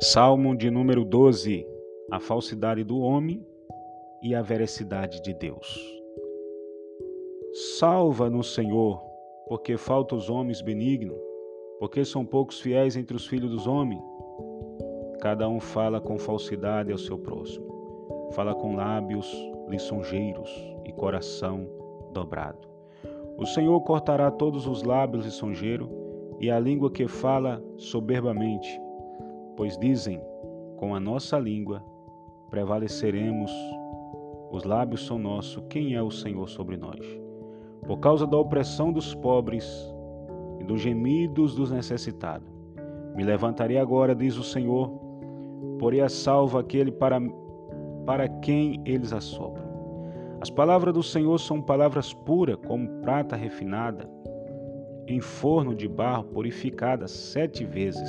Salmo de número 12: A falsidade do homem e a veracidade de Deus. Salva-nos, Senhor, porque falta os homens benignos, porque são poucos fiéis entre os filhos dos homens. Cada um fala com falsidade ao seu próximo, fala com lábios lisonjeiros e coração dobrado. O Senhor cortará todos os lábios lisonjeiros e a língua que fala soberbamente, pois dizem: com a nossa língua prevaleceremos. Os lábios são nossos, quem é o Senhor sobre nós? Por causa da opressão dos pobres e dos gemidos dos necessitados. Me levantarei agora, diz o Senhor, porei a salva aquele para, para quem eles assopram. As palavras do Senhor são palavras puras, como prata refinada, em forno de barro purificada sete vezes.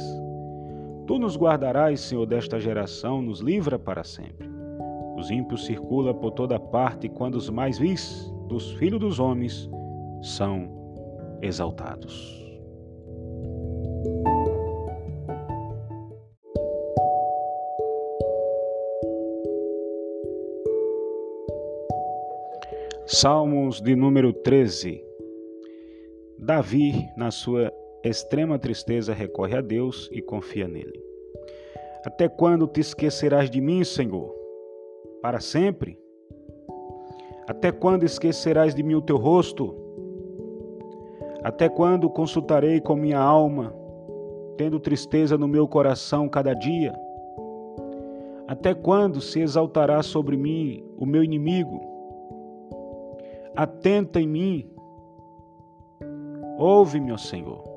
Tu nos guardarás, Senhor, desta geração, nos livra para sempre. Os ímpios circulam por toda parte, quando os mais vis dos filhos dos homens são exaltados. Salmos de número 13. Davi, na sua extrema tristeza, recorre a Deus e confia nele. Até quando te esquecerás de mim, Senhor? Para sempre? Até quando esquecerás de mim o teu rosto? Até quando consultarei com minha alma, tendo tristeza no meu coração cada dia? Até quando se exaltará sobre mim o meu inimigo? Atenta em mim. Ouve-me, Senhor.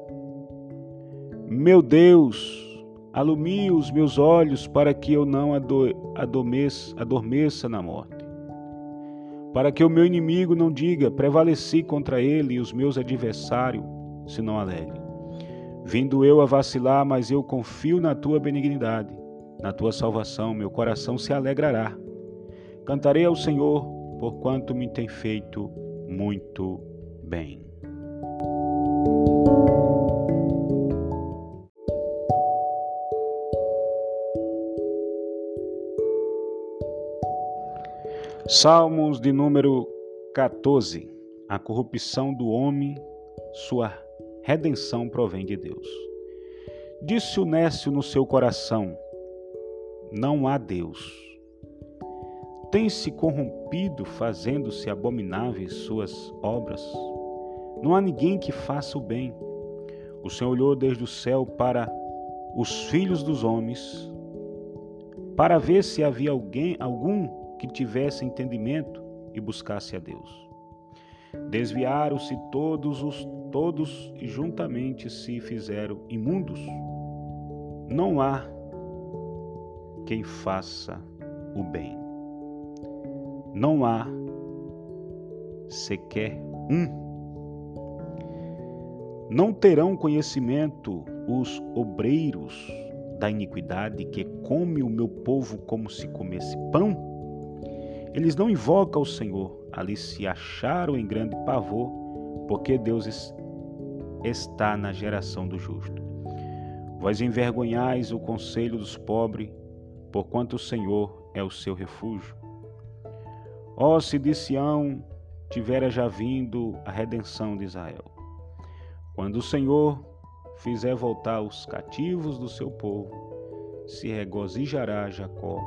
Meu Deus, alumie os meus olhos para que eu não adormeça, adormeça na morte. Para que o meu inimigo não diga, prevaleci contra ele e os meus adversários se não alegrem. Vindo eu a vacilar, mas eu confio na tua benignidade, na tua salvação, meu coração se alegrará. Cantarei ao Senhor porquanto me tem feito muito bem. Salmos de número 14. A corrupção do homem, sua redenção provém de Deus. Disse o Nécio no seu coração: Não há Deus tem se corrompido, fazendo-se abomináveis suas obras. Não há ninguém que faça o bem. O Senhor olhou desde o céu para os filhos dos homens, para ver se havia alguém, algum que tivesse entendimento e buscasse a Deus. Desviaram-se todos os todos e juntamente se fizeram imundos. Não há quem faça o bem não há sequer um. Não terão conhecimento os obreiros da iniquidade que come o meu povo como se comesse pão? Eles não invocam o Senhor, ali se acharam em grande pavor, porque Deus está na geração do justo. Vós envergonhais o conselho dos pobres, porquanto o Senhor é o seu refúgio. Ó, se de Sião tivera já vindo a redenção de Israel. Quando o Senhor fizer voltar os cativos do seu povo, se regozijará Jacó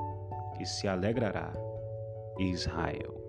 e se alegrará Israel.